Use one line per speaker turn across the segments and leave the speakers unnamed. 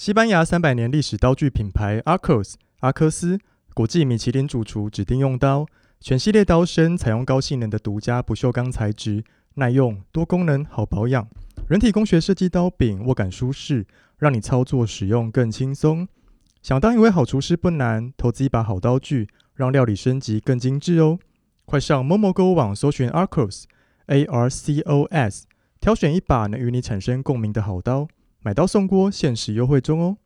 西班牙三百年历史刀具品牌 Arcos 阿科斯，国际米其林主厨指定用刀，全系列刀身采用高性能的独家不锈钢材质，耐用、多功能、好保养，人体工学设计刀柄，握感舒适，让你操作使用更轻松。想当一位好厨师不难，投资一把好刀具，让料理升级更精致哦。快上 Momo 购物网搜寻 Arcos A R C O S，挑选一把能与你产生共鸣的好刀。买刀送锅，限时优惠中哦！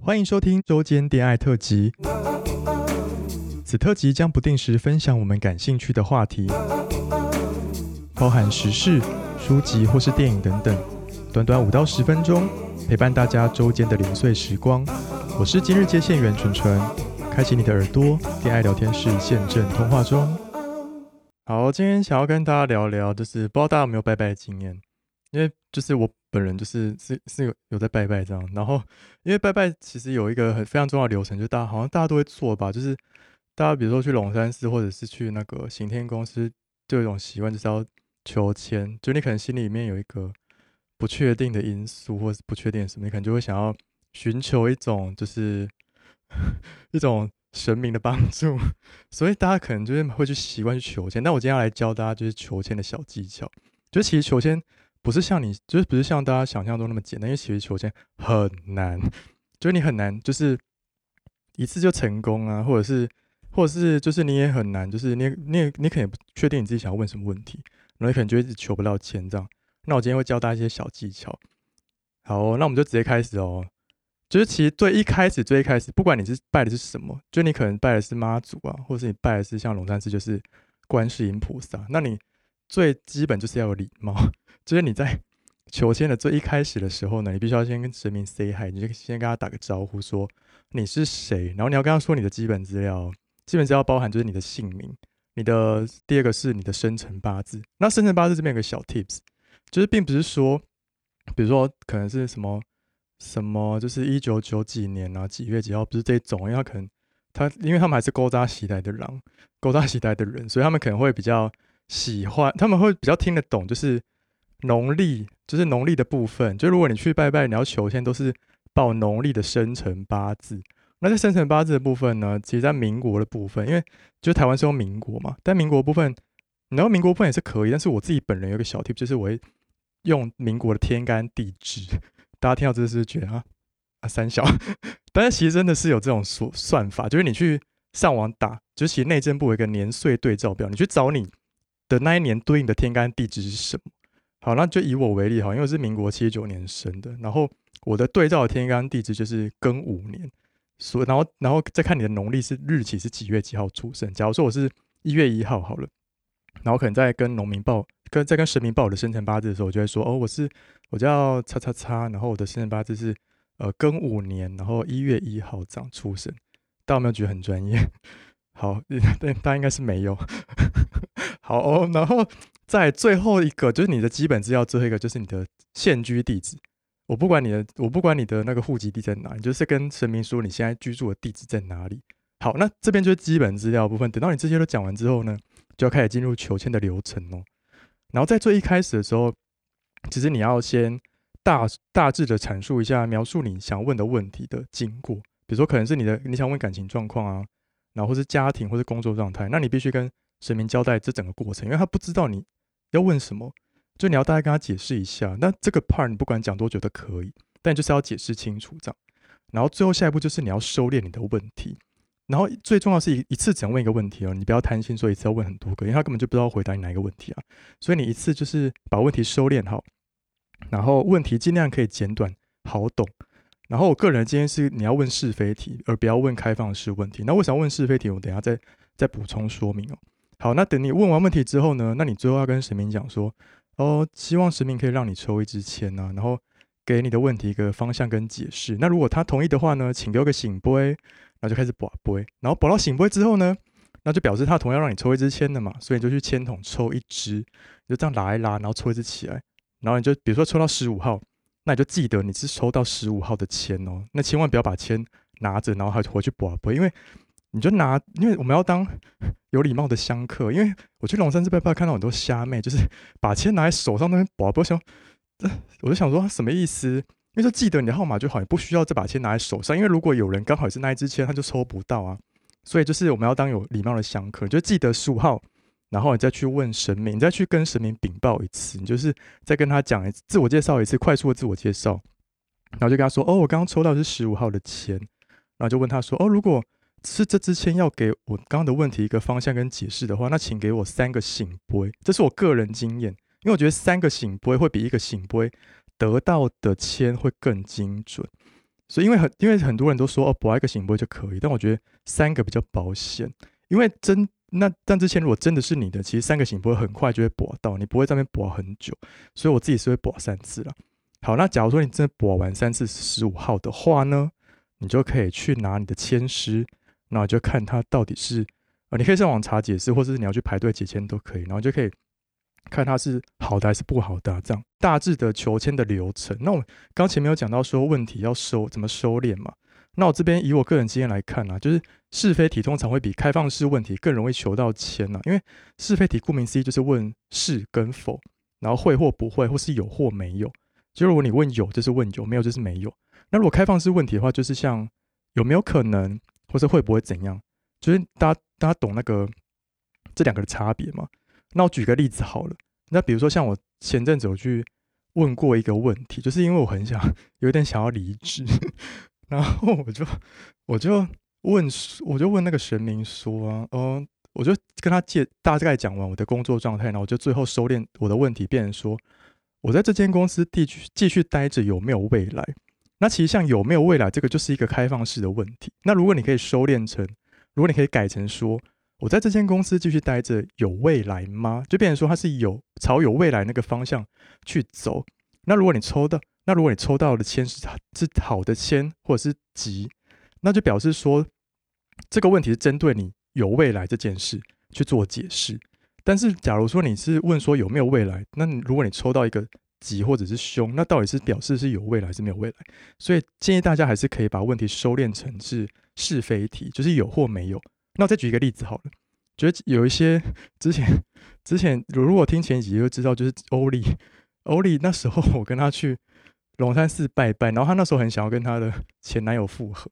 欢迎收听周间恋爱特辑。此特辑将不定时分享我们感兴趣的话题，包含时事、书籍或是电影等等。短短五到十分钟，陪伴大家周间的零碎时光。我是今日接线员纯纯，开启你的耳朵，恋爱聊天室现正通话中。好，今天想要跟大家聊聊，就是不知道大家有没有拜拜的经验，因为就是我。本人就是是是有有在拜拜这样，然后因为拜拜其实有一个很非常重要的流程，就大家好像大家都会做吧，就是大家比如说去龙山寺或者是去那个行天宫，是就有一种习惯，就是要求签，就你可能心里面有一个不确定的因素，或是不确定什么，你可能就会想要寻求一种就是 一种神明的帮助，所以大家可能就是会去习惯去求签。但我今天要来教大家就是求签的小技巧，就其实求签。不是像你，就是不是像大家想象中那么简单，因为其实求签很难，就是你很难，就是一次就成功啊，或者是，或者是，就是你也很难，就是你，你，你可能不确定你自己想要问什么问题，然后你可能就一直求不到签这样。那我今天会教大家一些小技巧。好，那我们就直接开始哦。就是其实最一开始，最一开始，不管你是拜的是什么，就你可能拜的是妈祖啊，或者是你拜的是像龙山寺，就是观世音菩萨，那你最基本就是要有礼貌。就是你在求签的最一开始的时候呢，你必须要先跟神明 say hi，你就先跟他打个招呼，说你是谁，然后你要跟他说你的基本资料，基本资料包含就是你的姓名，你的第二个是你的生辰八字。那生辰八字这边有个小 tips，就是并不是说，比如说可能是什么什么，就是一九九几年啊几月几号，不是这种，因为他可能他因为他们还是古早时代的人，古早时代的人，所以他们可能会比较喜欢，他们会比较听得懂，就是。农历就是农历的部分，就如果你去拜拜，你要求签都是报农历的生辰八字。那在生辰八字的部分呢，其实在民国的部分，因为就台湾是用民国嘛，但民国部分，然后民国部分也是可以。但是我自己本人有个小 tip，就是我会用民国的天干地支。大家听到这是不是觉得啊啊三小？但是其实真的是有这种算算法，就是你去上网打，就是其实内政部有一个年岁对照表，你去找你的那一年对应的天干地支是什么。好，那就以我为例哈，因为我是民国七十九年生的，然后我的对照天干地支就是庚午年，所然后然后再看你的农历是日期是几月几号出生。假如说我是一月一号好了，然后可能在跟农民报跟在跟神明报我的生辰八字的时候，我就会说哦，我是我叫叉叉叉，然后我的生辰八字是呃庚午年，然后一月一号这样出生。大家有没有觉得很专业？好，但大家应该是没有。好哦，然后。在最后一个就是你的基本资料，最后一个就是你的现居地址。我不管你的，我不管你的那个户籍地在哪，你就是跟神明说你现在居住的地址在哪里。好，那这边就是基本资料部分。等到你这些都讲完之后呢，就要开始进入求签的流程哦。然后在最一开始的时候，其实你要先大大致的阐述一下，描述你想问的问题的经过。比如说，可能是你的你想问感情状况啊，然后或是家庭或是工作状态，那你必须跟神明交代这整个过程，因为他不知道你。要问什么，就你要大概跟他解释一下。那这个 part 你不管讲多久都可以，但就是要解释清楚这样。然后最后下一步就是你要收敛你的问题。然后最重要是一一次只能问一个问题哦，你不要贪心，说一次要问很多个，因为他根本就不知道回答你哪一个问题啊。所以你一次就是把问题收敛好，然后问题尽量可以简短好懂。然后我个人建议是你要问是非题，而不要问开放式问题。那为什么要问是非题？我等下再再补充说明哦。好，那等你问完问题之后呢？那你最后要跟神明讲说，哦，希望神明可以让你抽一支签呐，然后给你的问题一个方向跟解释。那如果他同意的话呢，请留个醒杯，然后就开始跋杯，然后跋到醒杯之后呢，那就表示他同样让你抽一支签的嘛，所以你就去签筒抽一支，就这样拉一拉，然后抽一支起来，然后你就比如说抽到十五号，那你就记得你是抽到十五号的签哦，那千万不要把签拿着，然后还回去跋杯，因为。你就拿，因为我们要当有礼貌的香客。因为我去龙山寺拜拜，看到很多虾妹，就是把签拿在手上那边，宝宝想，我就想说什么意思？因为就记得你的号码就好，你不需要这把签拿在手上。因为如果有人刚好也是那一支签，他就抽不到啊。所以就是我们要当有礼貌的香客，就记得十五号，然后你再去问神明，你再去跟神明禀报一次，你就是再跟他讲一次自我介绍一次，快速的自我介绍，然后就跟他说：“哦，我刚刚抽到是十五号的签。”然后就问他说：“哦，如果是这支签要给我刚刚的问题一个方向跟解释的话，那请给我三个醒杯。这是我个人经验，因为我觉得三个醒杯会比一个醒杯。”得到的签会更精准，所以因为很因为很多人都说哦，博一个醒杯就可以，但我觉得三个比较保险，因为真那但这签如果真的是你的，其实三个醒杯很快就会博到，你不会在那边博很久，所以我自己是会博三次了。好，那假如说你真的博完三次十五号的话呢，你就可以去拿你的签师，然后就看它到底是呃，你可以上网查解释，或者是你要去排队解签都可以，然后就可以。看它是好的还是不好的，这样大致的求签的流程。那我刚前面有讲到说问题要收怎么收敛嘛？那我这边以我个人经验来看啊，就是是非题通常会比开放式问题更容易求到签呐，因为是非题顾名思义就是问是跟否，然后会或不会，或是有或没有。就如果你问有，就是问有；没有就是没有。那如果开放式问题的话，就是像有没有可能，或者会不会怎样，就是大家大家懂那个这两个的差别吗？那我举个例子好了，那比如说像我前阵子有去问过一个问题，就是因为我很想有点想要离职，然后我就我就问我就问那个神明说啊，嗯，我就跟他介大概讲完我的工作状态，然后我就最后收敛我的问题，变成说我在这间公司继续继续待着有没有未来？那其实像有没有未来这个就是一个开放式的问题。那如果你可以收敛成，如果你可以改成说。我在这间公司继续待着，有未来吗？就变成说它是有朝有未来那个方向去走。那如果你抽到，那如果你抽到的签是是好的签或者是吉，那就表示说这个问题是针对你有未来这件事去做解释。但是假如说你是问说有没有未来，那如果你抽到一个吉或者是凶，那到底是表示是有未来还是没有未来？所以建议大家还是可以把问题收敛成是是非题，就是有或没有。那我再举一个例子好了，觉得有一些之前之前如果听前几集就知道，就是欧丽欧丽那时候我跟她去龙山寺拜拜，然后她那时候很想要跟她的前男友复合，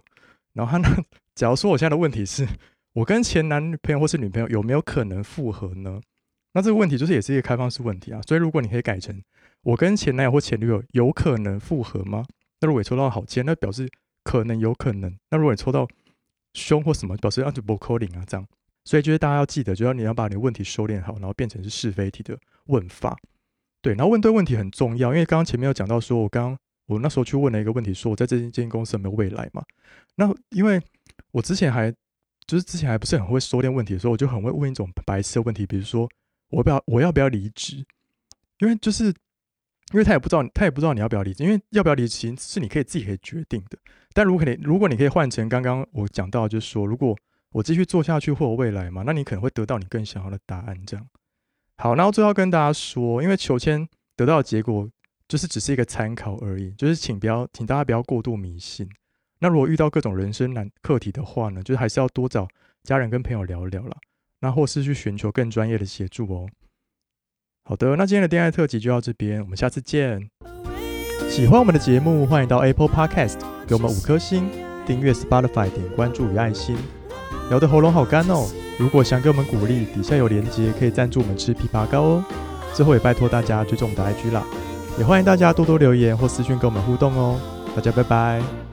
然后她那假如说我现在的问题是我跟前男朋友或是女朋友有没有可能复合呢？那这个问题就是也是一个开放式问题啊，所以如果你可以改成我跟前男友或前女友有可能复合吗？那如果你抽到好签，那表示可能有可能。那如果你抽到凶或什么表示要就不扣零啊，这样，所以就是大家要记得，就要你要把你的问题收敛好，然后变成是是非题的问法，对，然后问对问题很重要，因为刚刚前面有讲到，说我刚我那时候去问了一个问题，说我在这间公司有没有未来嘛？那因为我之前还就是之前还不是很会收敛问题的时候，我就很会问一种白痴的问题，比如说我不要我要不要离职？因为就是。因为他也不知道，他也不知道你要不要离职，因为要不要离职是你可以自己可以决定的。但如果你如果你可以换成刚刚我讲到，就是说，如果我继续做下去会有未来嘛，那你可能会得到你更想要的答案。这样。好，然后最后跟大家说，因为求签得到的结果就是只是一个参考而已，就是请不要，请大家不要过度迷信。那如果遇到各种人生难课题的话呢，就是还是要多找家人跟朋友聊聊啦，那或是去寻求更专业的协助哦。好的，那今天的恋爱特辑就到这边，我们下次见。喜欢我们的节目，欢迎到 Apple Podcast 给我们五颗星，订阅 Spotify 点关注与爱心。聊得喉咙好干哦，如果想给我们鼓励，底下有连结可以赞助我们吃枇杷膏哦。之后也拜托大家追踪我们的 IG 啦，也欢迎大家多多留言或私讯跟我们互动哦。大家拜拜。